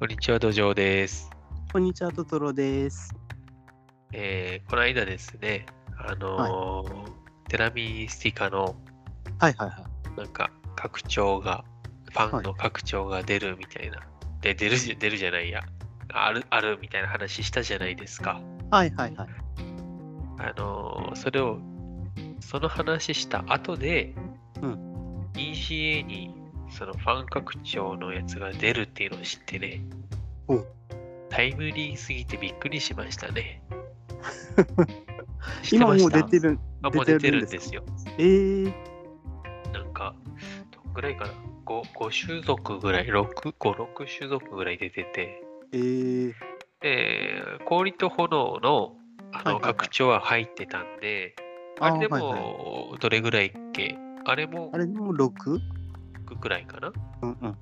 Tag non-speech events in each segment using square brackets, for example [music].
こんにちは、土壌です。こんにちは、トトロです。えーこの間ですね、あのーテラミスティカのはいはいはい。なんか拡張が、ファンの拡張が出るみたいな。で、出るじゃ、出るじゃないや。ある、あるみたいな話したじゃないですか。はいはいはい。あのーそれを、その話した後で、う ECA にそのファン拡張のやつが出るっていうのを知ってね、うん。タイムリーすぎてびっくりしましたね。知って今もう出てる。あもう出てるんですよ。えー、なんか、どんぐらいかな？5, 5種族ぐらい、6、5、6種族ぐらい出てて、えー、で、氷と炎のあのはいはいはい。拡張は入ってたんで、あれでもどれぐらいっけ？あれもあれも 6? 6くらいかなうんうん。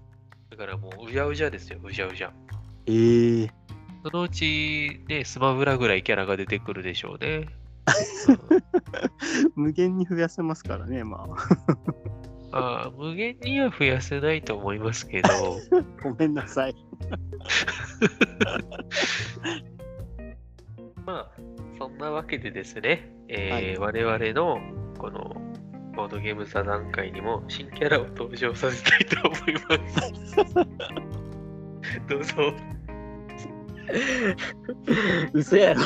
だからもううじゃうじゃですよ、うじゃうじゃ。えー、そのうちね、スマブラぐらいキャラが出てくるでしょうね。う [laughs] ん無限に増やせますからね、まあ。[laughs] あー無限には増やせないと思いますけど、[laughs] ごめんなさい。まあ、そんなわけでですね、えー我々のこのボードゲーム座談会にも新キャラを登場させたいと思います。[laughs] どうぞ。嘘やろ。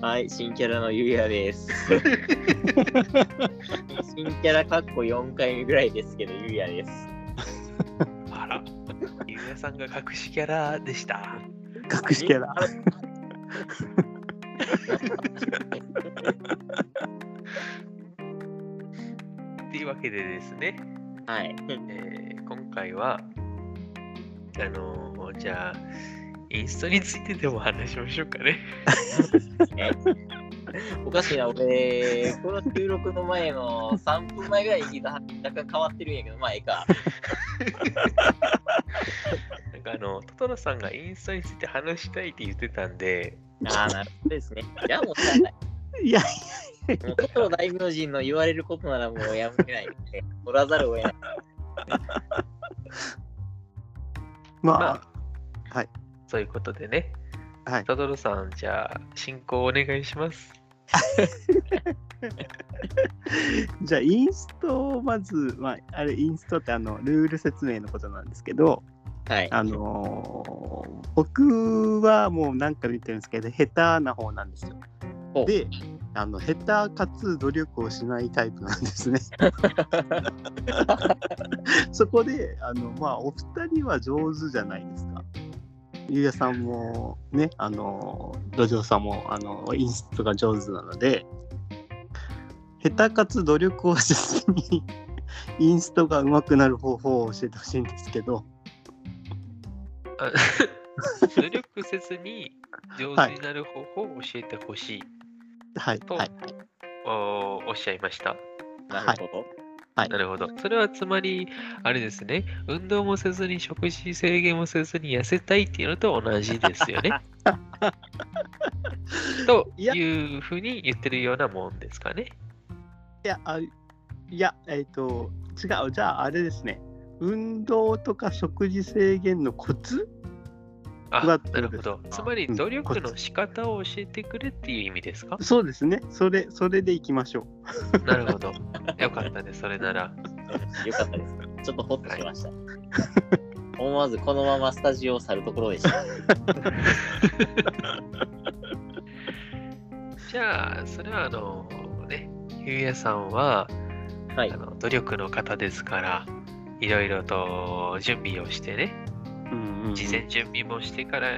はい、新キャラのゆうやです。新キャラかっこ4回目ぐらいですけど、ゆうやです。あら、ゆうやさんが隠しキャラでした。隠しキャラ。[laughs] っていうわけでですね、はい。えー今回は、あのーじゃあ、インストについてでも話しましょうかね。[laughs] おかしいな、俺、この収録の前の3分前ぐらいに聞いた話、若干変わってるんやけど、まあ、ええか。[laughs] なんかあの、トトロさんがインストについて話したいって言ってたんで、ああ、なるほどですね。じゃあもうしゃあない。いや、もう、トトロ大名人の言われることならもうやめないんで、取らざるを得ない。ま [laughs] まあ、そういうことでね、はい。トトロさん、じゃあ、進行お願いします。[laughs] じゃあ、インストをまず、まあ、あれ、インストってあの、ルール説明のことなんですけど、はい。あのー僕はもう何回も言ってるんですけど、下手な方なんですよ。で、あの下手かつ努力をしないタイプなんですね。[laughs] そこで、あのまあ、お二人は上手じゃないですか。ゆうやさんもね、あの土壌さんもあのインストが上手なので、下手かつ努力をせずにインストが上手くなる方法を教えてほしいんですけど、あ [laughs] 努力せずに上手になる方法を教えてほしいはい、とはい、おおっしゃいました。なるほど。はいなるほど。それはつまり、あれですね、運動もせずに食事制限もせずに痩せたいっていうのと同じですよね。[laughs] というふうに言ってるようなもんですかね。いや、あいや、えっ、と、違う、じゃあ、あれですね。運動とか食事制限のコツあ、はなるほどつまり、うん努力の仕方を教えてくれっていう意味ですか、そうですね。それ、それでいきましょう。なるほど。よかったです、それなら。よかったです。ちょっとホッとしました。思わずこのままスタジオを去るところでした。[laughs] じゃあ、それはあの、ね、ゆうやさんは、はいあ。の努力の方ですから、いろいろと準備をしてね、うんうん、事前準備もしてから、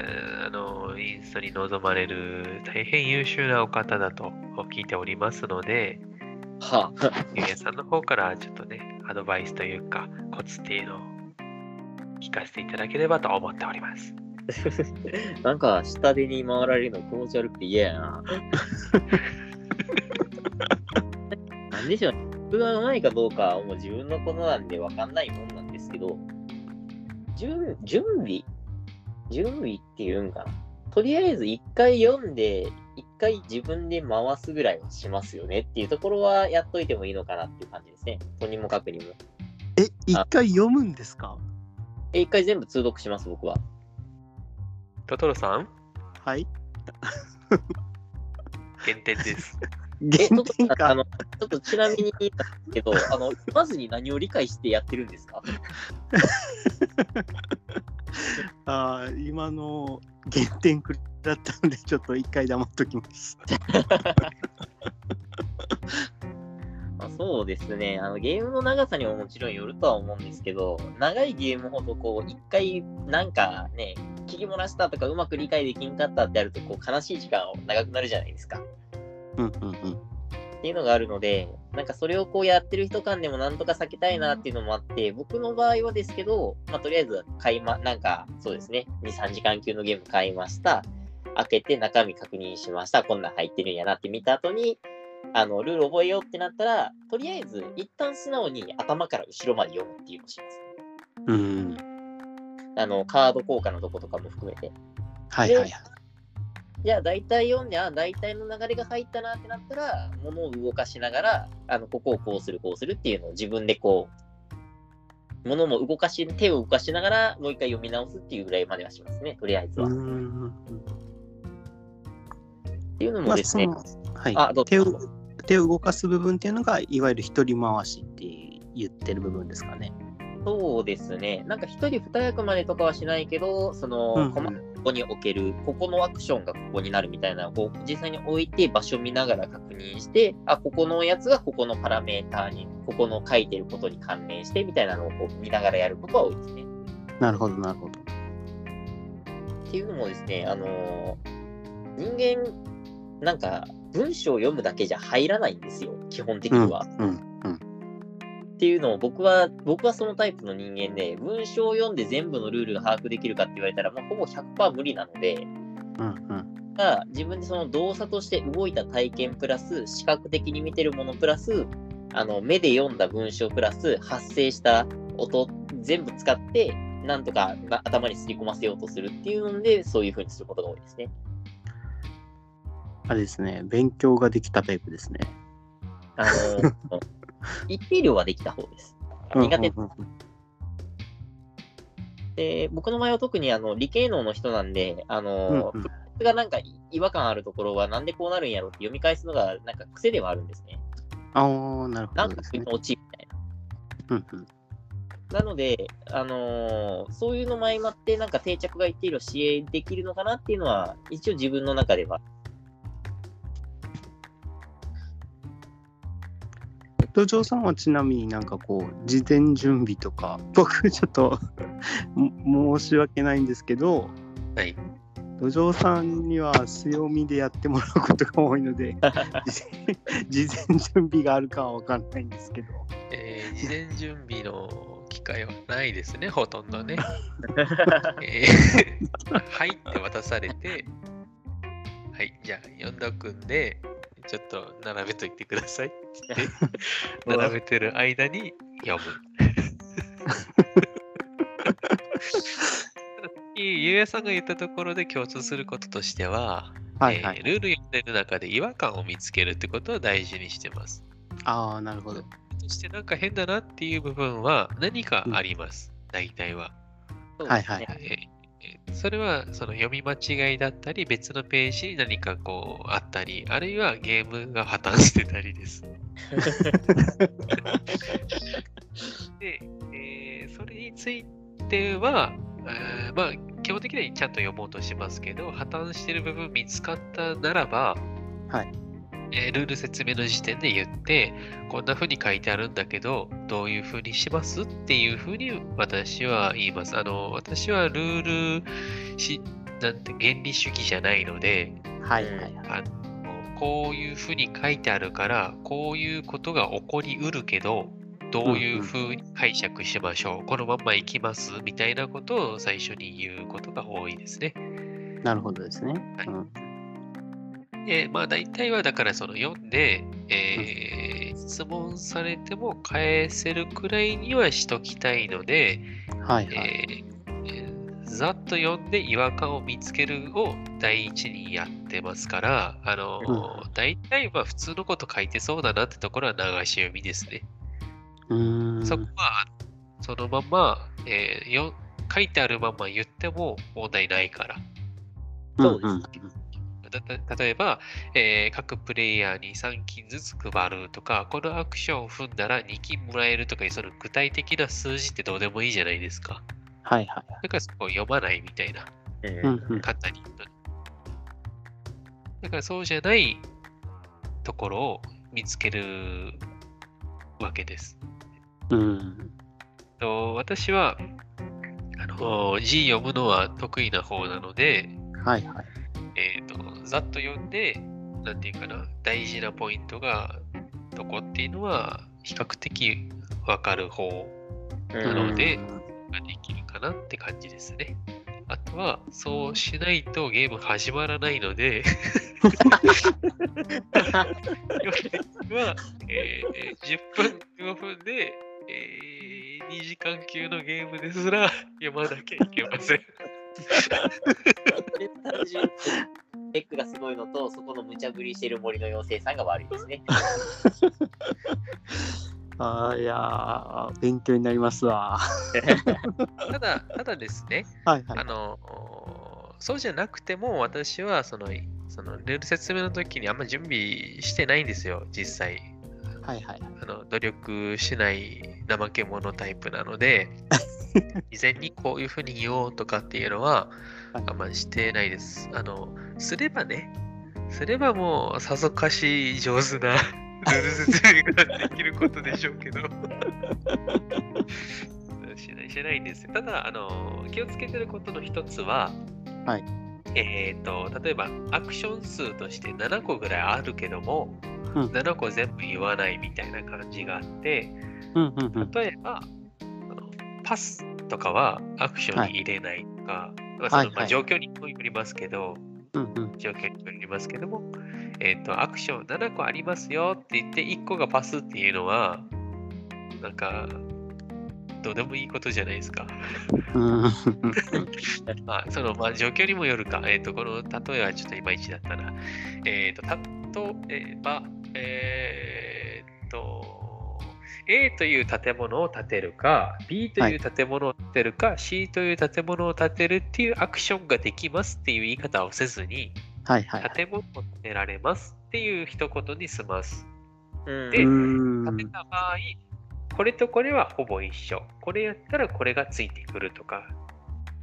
あの、インストに臨まれる大変優秀なお方だと聞いておりますので、はあ、ゆうやさんの方からちょっとね、アドバイスというか、コツっていうのを聞かせていただければと思っております。[laughs] なんか下手に回られるの気持ち悪くて嫌やな。[laughs] なんでしょうね。僕がうまいかどうかはもう自分のことなんでわかんないもんなんですけど、準準備準備っていうんかな。とりあえず一回読んで、一回自分で回すぐらいはしますよねっていうところはやっといてもいいのかなっていう感じですね。とにもかくにも。え、一回読むんですか？え、一回全部通読します、僕は。トトロさん？はい。減点です。[laughs] 原点か。あの、ちょっとちなみにけど、[laughs] あの、まずに何を理解してやってるんですか？[laughs] あー今の原点くだったので、ちょっと一回黙っときます。[laughs] まあ、そうですねあの、ゲームの長さにももちろんよるとは思うんですけど、長いゲームほど、こう、一回、なんかね、聞き漏らしたとか、うまく理解できんかったってやると、こう、悲しい時間長くなるじゃないですか。うんうんうん。っていうのがあるので、なんかそれをこうやってる人間でもなんとか避けたいなっていうのもあって、僕の場合はですけど、まあ、とりあえず買いま、なんかそうですね、2、3時間級のゲーム買いました。開けて中身確認しました。こんなん入ってるんやなって見た後に、あの、ルール覚えようってなったら、とりあえず一旦素直に頭から後ろまで読むっていうのをします。うん。あの、カード効果のとことかも含めて。はいはいはい。じゃあ大体読んで、あ、大体の流れが入ったなってなったら、物を動かしながら、あの、ここをこうする、こうするっていうのを自分でこう、物も動かし、手を動かしながら、もう一回読み直すっていうぐらいまではしますね、とりあえずは。うっん。ていうのまあ、もですね、その、はい。あ、どう手をぞ。手を動かす部分っていうのが、いわゆる一人回しって言ってる部分ですかね。そうですね。なんか一人二役までとかはしないけど、その、うんここに置ける、ここのアクションがここになるみたいなのを実際に置いて場所見ながら確認して、あ、ここのやつがここのパラメーターに、ここの書いてることに関連してみたいなのをこう見ながらやることは多いですね。なるほど、なるほど。っていうのもですね、あのー人間、なんか文章を読むだけじゃ入らないんですよ、基本的には。うん、うん。っていうのを僕は、僕はそのタイプの人間で、文章を読んで全部のルールが把握できるかって言われたら、もうほぼ100%無理なので、うん、うん。が自分でその動作として動いた体験プラス、視覚的に見てるものプラス、あの目で読んだ文章プラス、発生した音、全部使って、なんとかな頭にすり込ませようとするっていうので、そういう風にすることが多いですね。あれですね、勉強ができたタイプですね。あの [laughs] 一定量はできた方です。苦手で、僕の場合は特にあの理系能の人なんで、あの、うんうんがなんか違和感あるところはなんでこうなるんやろって読み返すのがなんか癖ではあるんですね。ああ、なるほなんか。そういうの落ちみたいな。うんうんなので、あのーそういうのも相まって、なんか定着が一定量支援できるのかなっていうのは、一応自分の中では。土壌さんはちなみになんかこう、事前準備とか、僕ちょっとも申し訳ないんですけど、はい。土壌さんには強みでやってもらうことが多いので、[laughs] 事前準備があるかは分かんないんですけど。えー事前準備の機会はないですね、ほとんどね。[laughs] えーはいって渡されて、はい、じゃあ読んだくんで、ちょっと並べといてください [laughs] 並べてる間に読む。[laughs] ゆうやさんが言ったところで共通することとしては、はいはい。えールール読んでる中で違和感を見つけるってことを大事にしてます。ああ、なるほど。そしてなんか変だなっていう部分は何かあります、大体は。はいはいそうですねえーそれはその読み間違いだったり、別のページに何かこうあったり、あるいはゲームが破綻してたりです。[laughs] で、えーそれについては、えーまあ、基本的にはちゃんと読もうとしますけど、破綻してる部分見つかったならば、はいえールール説明の時点で言って、こんな風に書いてあるんだけど、どういう風にしますっていう風に私は言います。あの、私はルールし、なんて原理主義じゃないので、はいはいはい。あのこういう風に書いてあるから、こういうことが起こりうるけど、どういう風に解釈しましょう、このまま行きますみたいなことを最初に言うことが多いですね。なるほどですね。はいうんで、まあ大体はだからその読んで、えー質問されても返せるくらいにはしときたいので、はいはい。えーえーざっと読んで違和感を見つけるを第一にやってますから、あのー大体は普通のこと書いてそうだなってところは流し読みですね。うーん。そこはそのまま、えーよ書いてあるまま言っても問題ないから。そうですんんだた例えば、えー各プレイヤーに3金ずつ配るとか、このアクションを踏んだら2金もらえるとかいう、その具体的な数字ってどうでもいいじゃないですか。はいはい。だからそこを読まないみたいな、うんうんうん簡単に言うとね。だからそうじゃないところを見つけるわけです。うん。と私はあの字読むのは得意な方なので、はいはい。えー、とざっと読んで、なんていうかな、大事なポイントがどこっていうのは比較的わかる方うんなのでうんができるかなって感じですね。あとは、そうしないとゲーム始まらないので、[laughs] は、えー10分、15分で、えー2時間級のゲームですら読まなきゃいけません。単純にテックがすごいのと、そこの無茶ぶりしてる森の妖精さんが悪いですね。[laughs] あーいやー、勉強になりますわ。[laughs] ただ、ただですね、はいはいあ。の、そうじゃなくても、私はその、そのルール説明の時にあんま準備してないんですよ、実際。はいはい。あの努力しない怠け者タイプなので、[laughs] 事前にこういうふうに言おうとかっていうのははいあんまりしてないです。あの、すればね、すればもうさぞかし上手な [laughs] ルール説明ができることでしょうけど。[laughs] しない、しないんですよ。ただ、あの、気をつけてることの一つは、はいえっ、と、例えばアクション数として7個ぐらいあるけども、うん7個全部言わないみたいな感じがあって、うんうんうん。例えば、パスとかはアクションに入れないとか、まあそのはいはいまあ状況にもよりますけど、うんうん。状況にもよりますけども、えっ、と、アクション7個ありますよって言って1個がパスっていうのは、なんか、どうでもいいことじゃないですか。うんまあ、その、まあ、状況にもよるか。えっ、と、この例えはちょっといまいちだったな。えっ、と、例えば、えっ、と、A という建物を建てるか、B という建物を建てるか、C という建物を建てるっていうアクションができますっていう言い方をせずに、はいはい。建物を建てられますっていう一言に済ます。うんで建てた場合、これとこれはほぼ一緒。これやったらこれがついてくるとか、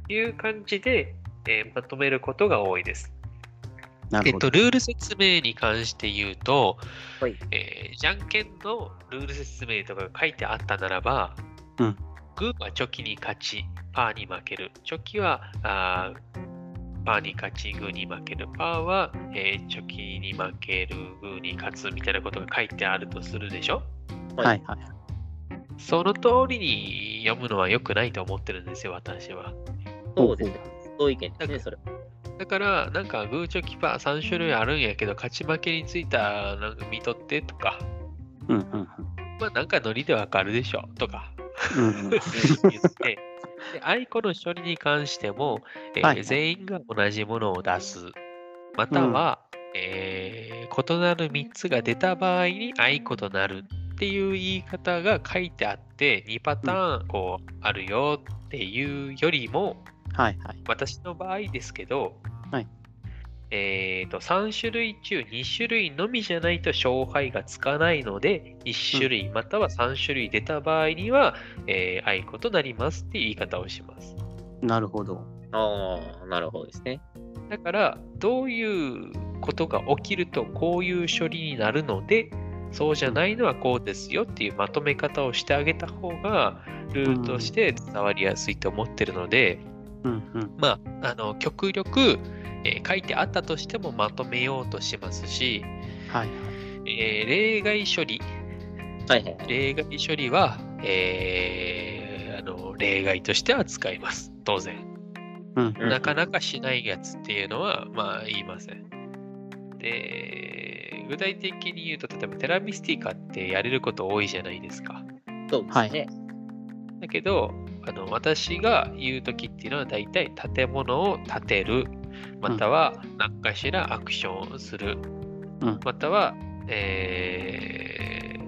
いう感じで、えーまとめることが多いです。なるほど。えっと、ルール説明に関して言うと、はいえーじゃんけんのルール説明とかが書いてあったならば、うんグーはチョキに勝ち、パーに負ける。チョキはあーパーに勝ち、グーに負ける。パーは、えーチョキに負ける、グーに勝つみたいなことが書いてあるとするでしょ？はいはい。その通りに読むのは良くないと思ってるんですよ、私は。そうですね。そういう意見ですね、それ。だから、なんか、グーチョキパー3種類あるんやけど、勝ち負けについたなんか見とってとか、うんうんまあ、なんかノリでわかるでしょとか。うん。うんうん。[laughs] 言って、で、あいこの処理に関しても、えーはいはい。全員が同じものを出す。または、えー異なる3つが出た場合にあいことなるっていう言い方が書いてあって、2パターンこうあるよっていうよりも、はいはい。私の場合ですけど、はいえーと3種類中2種類のみじゃないと勝敗がつかないので1種類または3種類出た場合には、えー、あいことなりますっていう言い方をします。なるほど。ああ、なるほどですね。だからどういうことが起きるとこういう処理になるのでそうじゃないのはこうですよっていうまとめ方をしてあげた方がルールとして伝わりやすいと思ってるので、うんうん。まあ、あの極力、えー書いてあったとしてもまとめようとしますし、はい。えー例外処理、はいはい。例外処理は、えーあの例外としては使います。当然。うんうんなかなかしないやつっていうのは、まあ言いません。で、具体的に言うと、例えばテラミスティカってやれること多いじゃないですか。そうですね。だけど、あの私が言うときっていうのは大体建物を建てる、または何かしらアクションをする、うんまたは、えー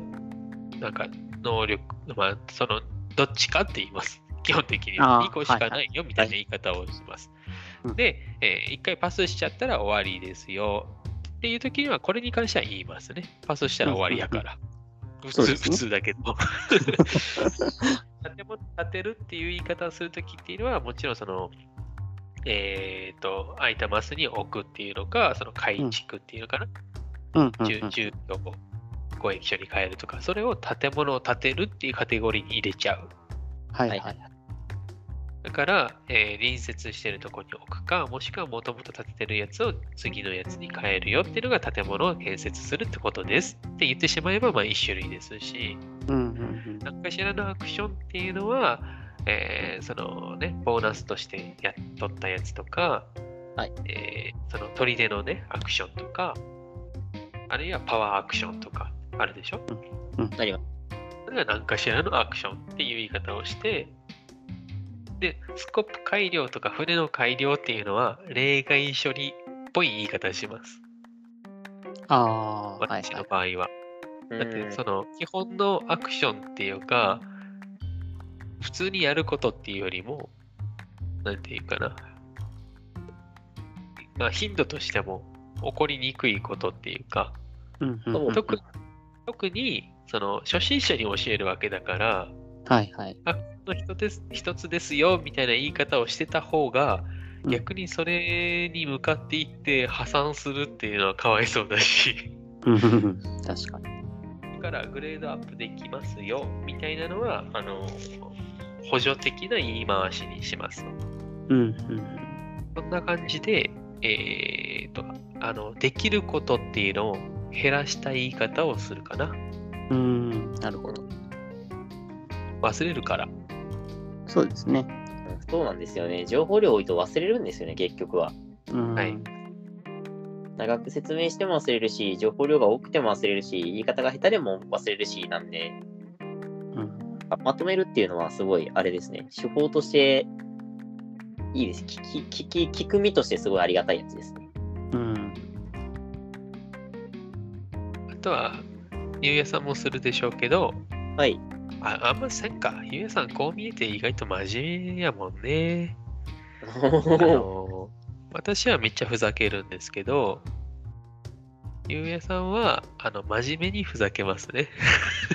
なんか能力、まあ、そのどっちかって言います。[laughs] 基本的にあー2個しかないよみたいな言い方をします。うんで、え1回パスしちゃったら終わりですよっていう時にはこれに関しては言いますね。パスしたら終わりやから。普通そうですね普通だけど。[laughs] 建てるっていう言い方をするときっていうのは、もちろんその、えっ、と、空いたマスに置くっていうのか、その改築っていうのかな、うん住住居を公益所に変えるとか、それを建物を建てるっていうカテゴリーに入れちゃう。はいははいはいい。だから、えー隣接してるところに置くか、もしくはもともと建ててるやつを次のやつに変えるよっていうのが建物を建設するってことですって言ってしまえば、まあ一種類ですし、うんうん何かしらのアクションっていうのは、えーそのね、ボーナスとしてやっとったやつとか、はい。えーその砦のね、アクションとか、あるいはパワーアクションとかあるでしょ？なります。それが何かしらのアクションっていう言い方をして、で、スコップ改良とか船の改良っていうのは例外処理っぽい言い方をします。ああ、はい私はい。の場合は。だってその基本のアクションっていうか、普通にやることっていうよりも、なんていうかな、まあ、頻度としても起こりにくいことっていうか、うんうんうんうん特特にその初心者に教えるわけだから、はいはい。の一つです一つですよみたいな言い方をしてた方が、うん逆にそれに向かっていって破産するっていうのはかわいそうだし。うんうんうん確かに。だからグレードアップできますよみたいなのはあの補助的な言い回しにします。うんうんそんな感じで、えー、とあのできることっていうのを減らした言い方をするかな。うん。うん、なるほど。忘れるから。そうですね。そうなんですよね。情報量多いと忘れるんですよね、結局は。うんはい長く説明しても忘れるし、情報量が多くても忘れるし、言い方が下手でも忘れるし、なんで、うんあまとめるっていうのはすごい、あれですね。手法として、いいです。聞き、聞き、聞く身としてすごいありがたいやつですね。うん。あとは、ゆうやさんもするでしょうけど、はい。ああんませんか。ゆうやさんこう見えて意外と真面目やもんね。[laughs] あの私はめっちゃふざけるんですけど、ゆうやさんはあの真面目にふざけますね。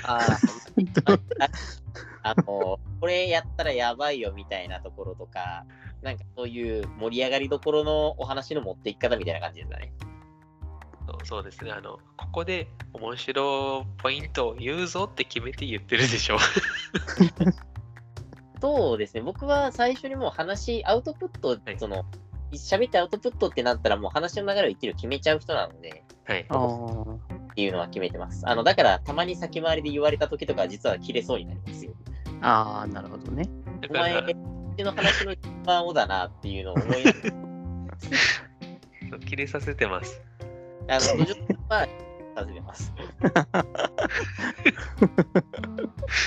あーあの、これやったらやばいよみたいなところとか、なんかそういう盛り上がりどころのお話の持っていき方みたいな感じですかね。そうそうですねあの。ここで面白ポイントを言うぞって決めて言ってるでしょ。[laughs] そうですね、僕は最初にもう話、アウトプット、はいその、喋ってアウトプットってなったらもう話の流れを言ってる決めちゃう人なので、はい。ああ。っていうのは決めてます。あの、だからたまに先回りで言われた時とか実は切れそうになりますよ。ああ、なるほどね。お前、の話の一番をだなっていうのを思い [laughs] 切れさせてます。あの、土壌は始めます。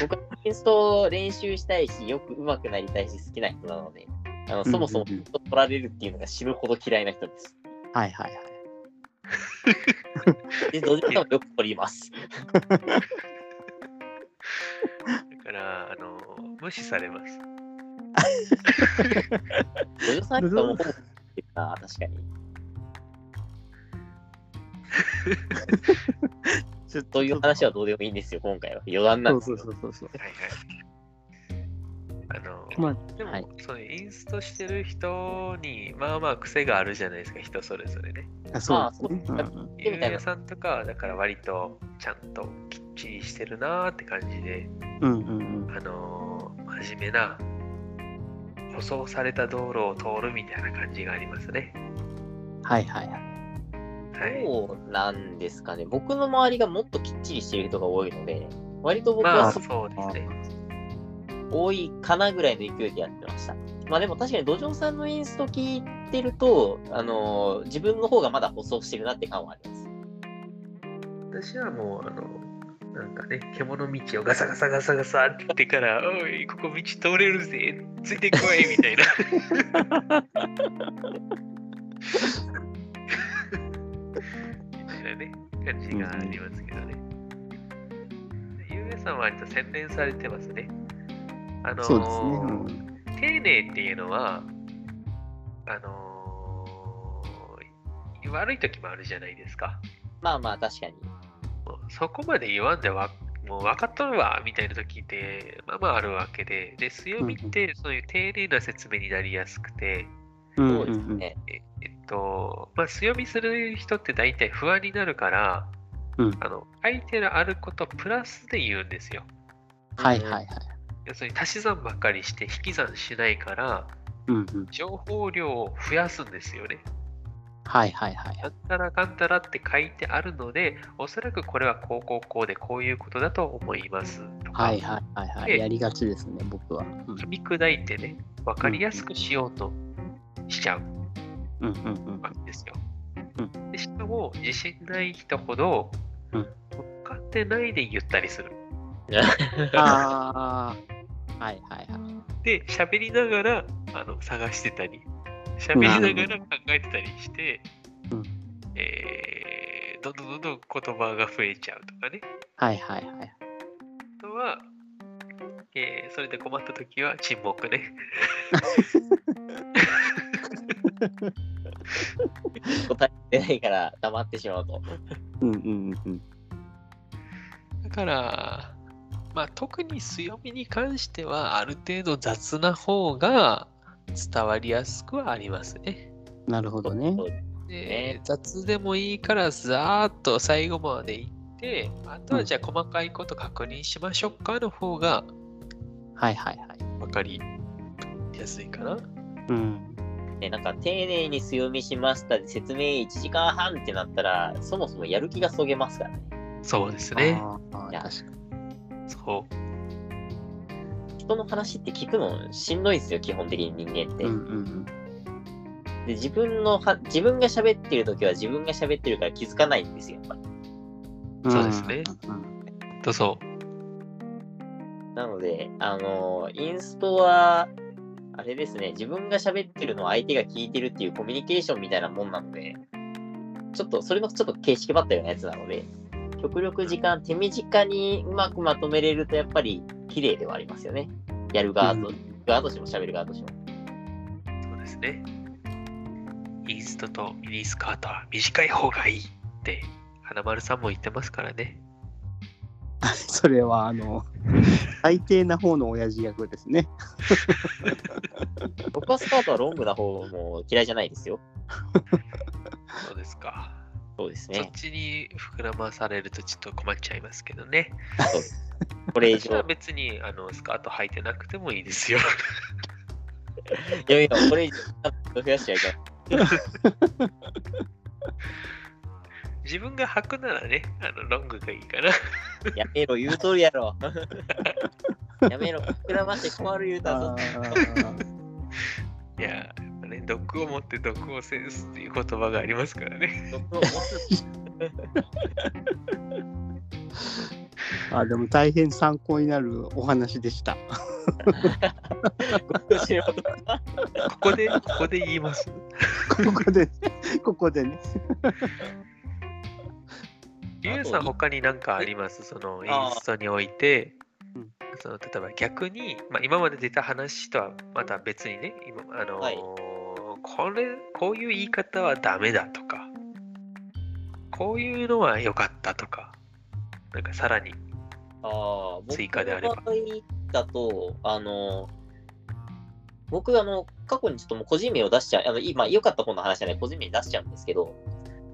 僕はインストを練習したいし、よく上手くなりたいし、好きな人なので、あのそもそも取られるっていうのが死ぬほど嫌いな人です。はいはいはい。で、土壌さんもよく取ります。だから、あの、無視されます。土壌さんともほぼな、確かに。ちょっそういう話はどうでもいいんですよ、今回は。余談なんですそうそうそうそう。はいはい。あの、まあ、でも、はいそういうインストしてる人に、まあまあ癖があるじゃないですか、人それぞれね。あそうですね。ゆうやさんとかは、だから割とちゃんときっちりしてるなーって感じで、うんうんうん。あのー真面目な、舗装された道路を通るみたいな感じがありますね。はいはいはい。はい。そうなんですかね。僕の周りがもっときっちりしてる人が多いので、割と僕まあ、はそそうですね。多いかなぐらいの勢いでやってました。まあでも確かに土壌さんのインスト聞いてると、あのー自分の方がまだ舗装してるなって感はあります。私はもう、あの、なんかね、獣道をガサガサガサガサって言ってから、[laughs] おい、ここ道通れるぜ、ついてこいみたいな。[laughs] なね、感じがありますけどね。ゆうやさんは割と洗練されてますね。あのーそうですね。うん丁寧っていうのは、あのー悪い時もあるじゃないですか。まあまあ、確かに。そこまで言わんでわ、もう分かっとるわみたいな時って、まあまああるわけで、で、強みってそういう丁寧な説明になりやすくて、うんそうですね。と、まあ、強みする人って大体不安になるから、うんあの相手のあることプラスで言うんですよ。はいはいはい。要するに足し算ばっかりして引き算しないから、うんうん。情報量を増やすんですよね。はいはいはい。なんたらかんたらって書いてあるので、おそらくこれはこうこうこうでこういうことだと思いますとか、はいはいはいはい。でやりがちですね、僕は。うん噛み砕いてね、分かりやすくしようとしちゃううんわけですよ。でしかも、自信ない人ほど、うん分かってないで言ったりする。ああ。はいはいはい。で、喋りながらあの探してたり、喋りながら考えてたりして、うんえーどんどんどんどん言葉が増えちゃうとかね。はいはいはい。あとは、えーそれで困った時は沈黙ね。[laughs] 答えてないから黙ってしまうと。うんうんうん。だから、まあ、特に強みに関しては、ある程度雑な方が伝わりやすくはありますね。なるほどね。でね雑でもいいから、ざーっと最後までいって、あとはじゃあ細かいこと確認しましょうかの方がはいはいはい。分かりやすいかな。うん。ね、なんか丁寧に強みしましたで説明1時間半ってなったら、そもそもやる気がそげますからね。そうですね。いや確かに。そう。人の話って聞くのしんどいんですよ、基本的に人間って。うんうんで自分のは自分が喋ってる時は自分が喋ってるから気づかないんですよ、やっぱり。うん。そうですねうん。どうぞ。なので、あのインストは、あれですね、自分が喋ってるのを相手が聞いてるっていうコミュニケーションみたいなもんなので、ちょっと、それのちょっと形式ばったようなやつなので、極力時間、手短にうまくまとめれると、やっぱり綺麗ではありますよね。やる側と、うん側としても喋る側としても。そうですね。インストとミニスカートは短い方がいいって、花丸さんも言ってますからね。[laughs] それは、あの、最低な方の親父役ですね。[laughs] 僕はスカートはロングな方も嫌いじゃないですよ。そうですか。そうですね。そっちに膨らまされるとちょっと困っちゃいますけどね。これ以私は上、別にあのスカート履いてなくてもいいですよ。いやいや、これ以上、増やしちゃいけない。[laughs] 自分が履くならね、あのロングがいいかな。やめろ、言うとるやろ。やめろ、膨らまして困る言うたぞ。[laughs] いや、やっぱね、毒を持って毒を制すっていう言葉がありますからね。毒を持つあでも大変参考になるお話でした。[laughs] ここで、ここで言います。[laughs] ここで、ここでね。リュウさん、他に何かあります？そのインストにおいてうん、その例えば逆に、まあ、今まで出た話とはまた別にね、今あのーはい。これ、こういう言い方はダメだとか、こういうのは良かったとか、なんかさらに、追加であれば。だと、あの、僕、あの、過去にちょっともう個人名を出しちゃう、あの、今、良かった方の話じゃない、個人名出しちゃうんですけど、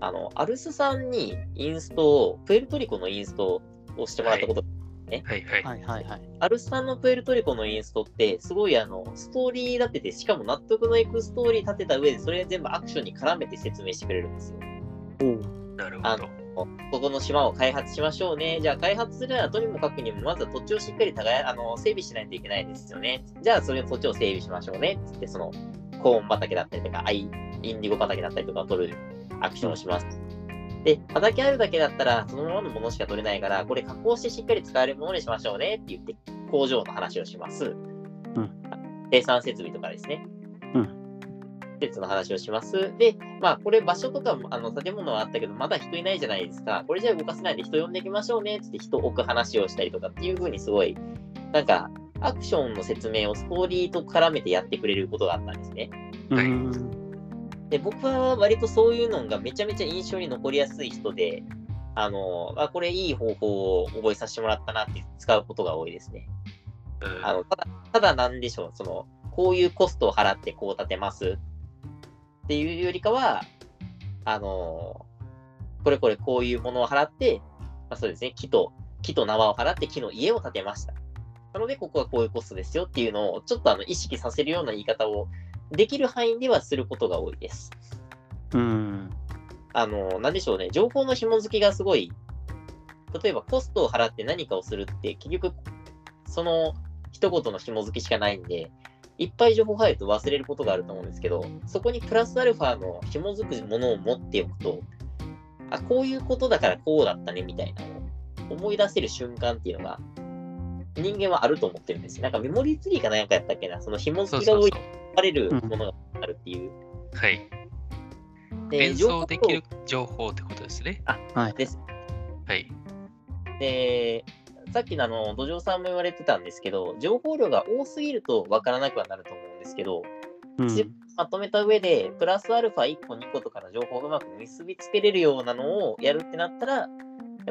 あの、アルスさんにインストを、プエルトリコのインストをしてもらったこと、はいはい。はいはいはい。アルスさんのプエルトリコのインストって、すごいあの、ストーリー立てて、しかも納得のいくストーリー立てた上で、それ全部アクションに絡めて説明してくれるんですよ。あなるほど。ここの島を開発しましょうね。じゃあ開発するならとにもかくにもまずは土地をしっかり耕あの整備しないといけないですよね。じゃあそれの土地を整備しましょうね。つってそのコーン畑だったりとかアイインディゴ畑だったりとかを取るアクションをします。で、畑あるだけだったらそのままのものしか取れないから、これ加工してしっかり使えるものにしましょうねって言って工場の話をします。生産設備とかですね。うん施設の話をします。で、まあ、これ場所とかも、あの、建物はあったけど、まだ人いないじゃないですか。これじゃ動かせないんで人呼んでいきましょうね、つって人を置く話をしたりとかっていう風にすごい、なんか、アクションの説明をストーリーと絡めてやってくれることがあったんですね。はいうんで、僕は割とそういうのがめちゃめちゃ印象に残りやすい人で、あの、あこれいい方法を覚えさせてもらったなって使うことが多いですね。うんあのただ、ただなんでしょう、その、こういうコストを払ってこう立てますっていうよりかは、あの、これこれこういうものを払って、まあ、そうですね、木と、木と縄を払って木の家を建てました。なので、ここはこういうコストですよっていうのを、ちょっとあの意識させるような言い方をできる範囲ではすることが多いです。うん。あの、なんでしょうね、情報の紐付きがすごい、例えばコストを払って何かをするって、結局、その一言の紐付きしかないんで、いっぱい情報入ると忘れることがあると思うんですけど、そこにプラスアルファの紐づくものを持っておくと、あ、こういうことだからこうだったねみたいなのを思い出せる瞬間っていうのが、人間はあると思ってるんですよ。なんかメモリーツリーかなんかやったっけな、その紐付きが置いそうそうそうてれるものがあるっていう。はい。で連想できる情情報ってことですね。はい報。です。はい。で、さっきのあの土壌さんも言われてたんですけど、情報量が多すぎると分からなくはなると思うんですけど、うんしまとめた上で、プラスアルファ1個、2個とかの情報をうまく結びつけれるようなのをやるってなったら、や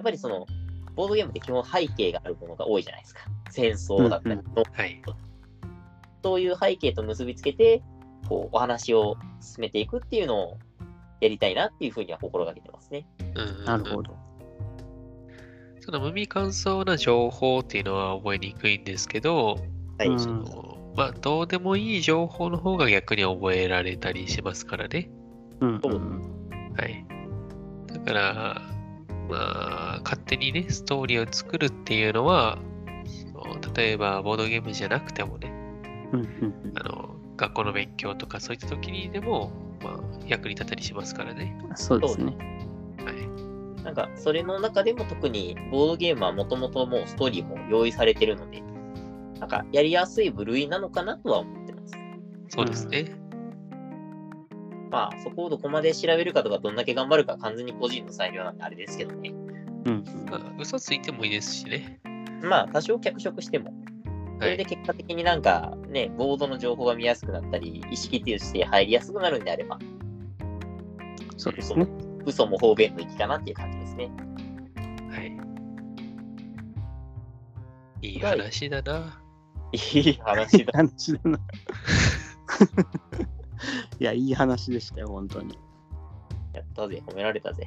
っぱりその、ボードゲームって基本背景があるものが多いじゃないですか。戦争だったり、うんはい。そういう背景と結びつけて、こう、お話を進めていくっていうのをやりたいなっていうふうには心がけてますね。うんなるほど。その無味乾燥な情報っていうのは覚えにくいんですけど、はい。うんそのまあ、どうでもいい情報の方が逆に覚えられたりしますからね。うんそうはい。だから、まあ、勝手にね、ストーリーを作るっていうのは、例えば、ボードゲームじゃなくてもね、あの、学校の勉強とかそういった時にでも、まあ、役に立ったりしますからね。うんそうですね。はい。なんか、それの中でも特に、ボードゲームはもともともうストーリーも用意されてるので、なんか、やりやすい部類なのかなとは思ってます。そうですね。まあ、そこをどこまで調べるかとか、どんだけ頑張るか、完全に個人の裁量なんであれですけどね。うんまあ、嘘ついてもいいですしね。まあ、多少脚色しても、そはい。れで結果的になんか、ね、ボードの情報が見やすくなったり、意識として入りやすくなるんであれば、そうですね。嘘も方便の域かなっていう感じですね。はい。いい話だな。いい話だ。話だな。いや、いい話でしたよ、本当に。やったぜ、褒められたぜ。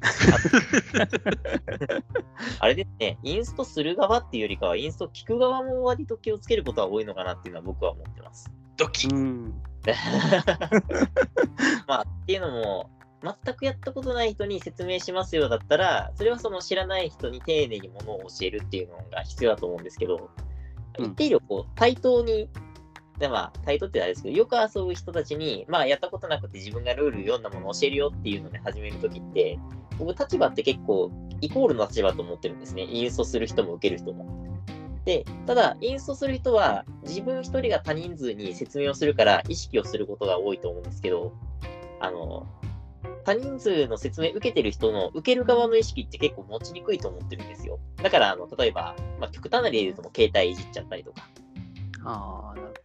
[laughs] あれですね、インストする側っていうよりかは、インスト聞く側も割と気をつけることは多いのかなっていうのは僕は思ってます。ドキッうん。[laughs] まあ、っていうのも、全くやったことない人に説明しますよだったら、それはその知らない人に丁寧にものを教えるっていうのが必要だと思うんですけど、うん一定量こう対等に、でまあ、対等ってあれですけど、よく遊ぶ人たちに、まあ、やったことなくて自分がルール読んだものを教えるよっていうので始めるときって、僕、立場って結構イコールの立場と思ってるんですね。インストする人も受ける人も。で、ただ、インストする人は自分一人が多人数に説明をするから意識をすることが多いと思うんですけど、あの、多人数の説明受けてる人の受ける側の意識って結構持ちにくいと思ってるんですよ。だから、あの、例えば、まあ、極端な例で言うと携帯いじっちゃったりとか、ああ、なるほど。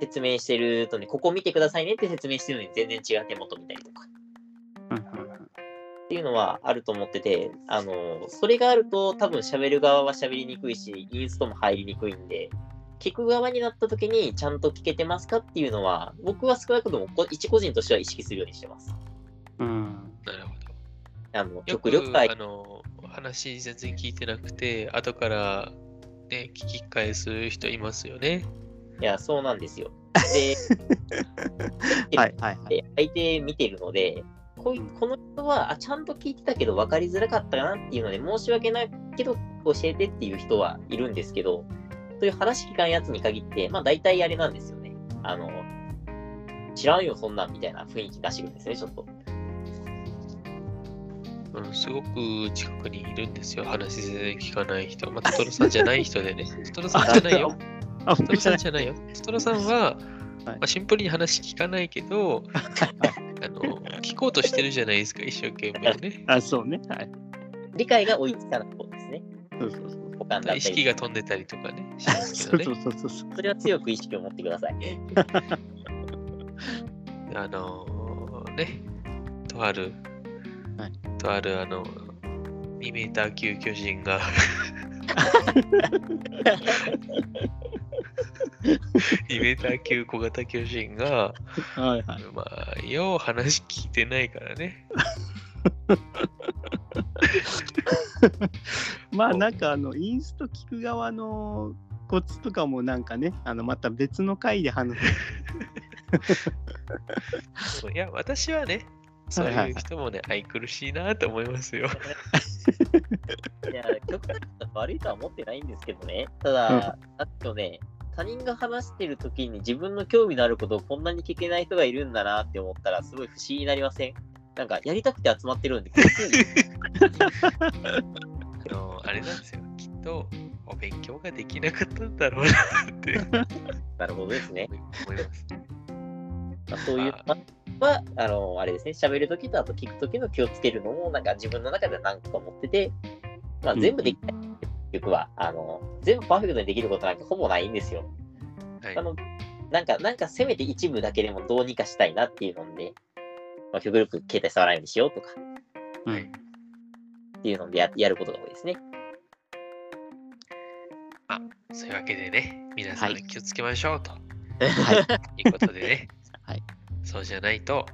説明してるとね、ここ見てくださいねって説明してるのに全然違う手元見たりとか。っていうのはあると思ってて、あの、それがあると多分喋る側は喋りにくいし、インストも入りにくいんで、聞く側になった時にちゃんと聞けてますかっていうのは、僕は少なくともこ一個人としては意識するようにしてます。うん。なるほど。あの、よ極力く、あの、話全然聞いてなくて、後から、ね、聞き返す人いますよね。いや、そうなんですよ。で、[laughs] はいはいはい。で相手見てるので、こういこの人はあちゃんと聞いてたけど分かりづらかったなっていうので、申し訳ないけど教えてっていう人はいるんですけど、そういう話聞かんやつに限って、まあ大体あれなんですよね。あの、知らんよ、そんなんみたいな雰囲気出してくるんですね、ちょっと。うん、すごく近くにいるんですよ。話全然聞かない人。まあ、トトロさんじゃない人でね。トトロさんじゃないよ。[laughs] あ、トトロさ僕じゃない。んじゃないよ。トトロさんは、まあ、シンプルに話聞かないけど、[laughs] あの聞こうとしてるじゃないですか、一生懸命ね。あ、そうね。はい。理解が追いつかない方ですね。そうそうそう。保管だった意識り、が飛んでたりとかね。そうそうそうそう。それは強く意識を持ってください。[laughs] あのーね、とある、はいとあるあの、2メーター級巨人が [laughs] 2メーター級小型巨人が、はいはい。まあ、よう話聞いてないからね。[laughs] まあなんかあのインスト聞く側のコツとかもなんかね、あのまた別の回で話す。[laughs] いや、私はね、そうはいう人もね、愛くるしいなと思いますよ。[laughs] いや、極端に悪いとは思ってないんですけどね。ただ、あとね、他人が話してる時に自分の興味のあることをこんなに聞けない人がいるんだなって思ったら、すごい不思議になりません？なんか、やりたくて集まってるんで、きついあのあれなんですよ、きっとお勉強ができなかったんだろうなってなるほどですね。思います。まあ、そういうのは、あの、あれですね、喋るときとあと聞くときの気をつけるのも、なんか自分の中で何個か持ってて、まあうん全部できない。結局は、あの、全部パーフェクトにできることなんてほぼないんですよ。はい。あの、なんか、なんかせめて一部だけでもどうにかしたいなっていうので、まあ、極力携帯触らないようにしようとか。うんっていうのでややることが多いですね。そういうわけでね、皆さんはい。気をつけましょうと。はい。いうことでね、[laughs] はい。そうじゃないと、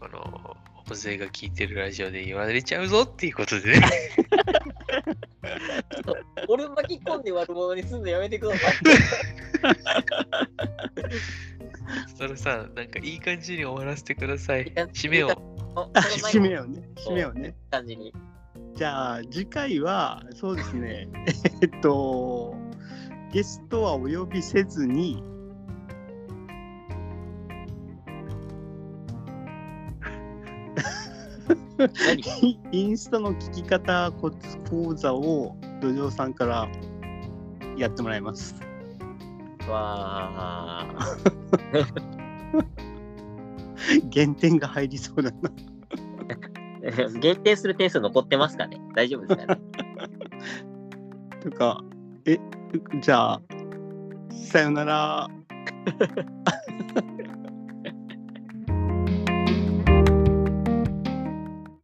この、大勢が聞いてるラジオで言われちゃうぞっていうことでね、[laughs] 俺巻き込んで悪者にすんのやめてください。それさん、なんかいい感じに終わらせてください。締めを。[laughs] 締めをね、締めをね。感じに。じゃあ次回はそうですね、[laughs] えっと、ゲストはお呼びせずに、何？[laughs] インスタの聞き方コツ講座を土壌さんからやってもらいます。わあ。減点が入りそうだな。[laughs] 限定する点数残ってますかね？大丈夫ですかね？[laughs] とか、え、じゃあ、さよなら。[laughs]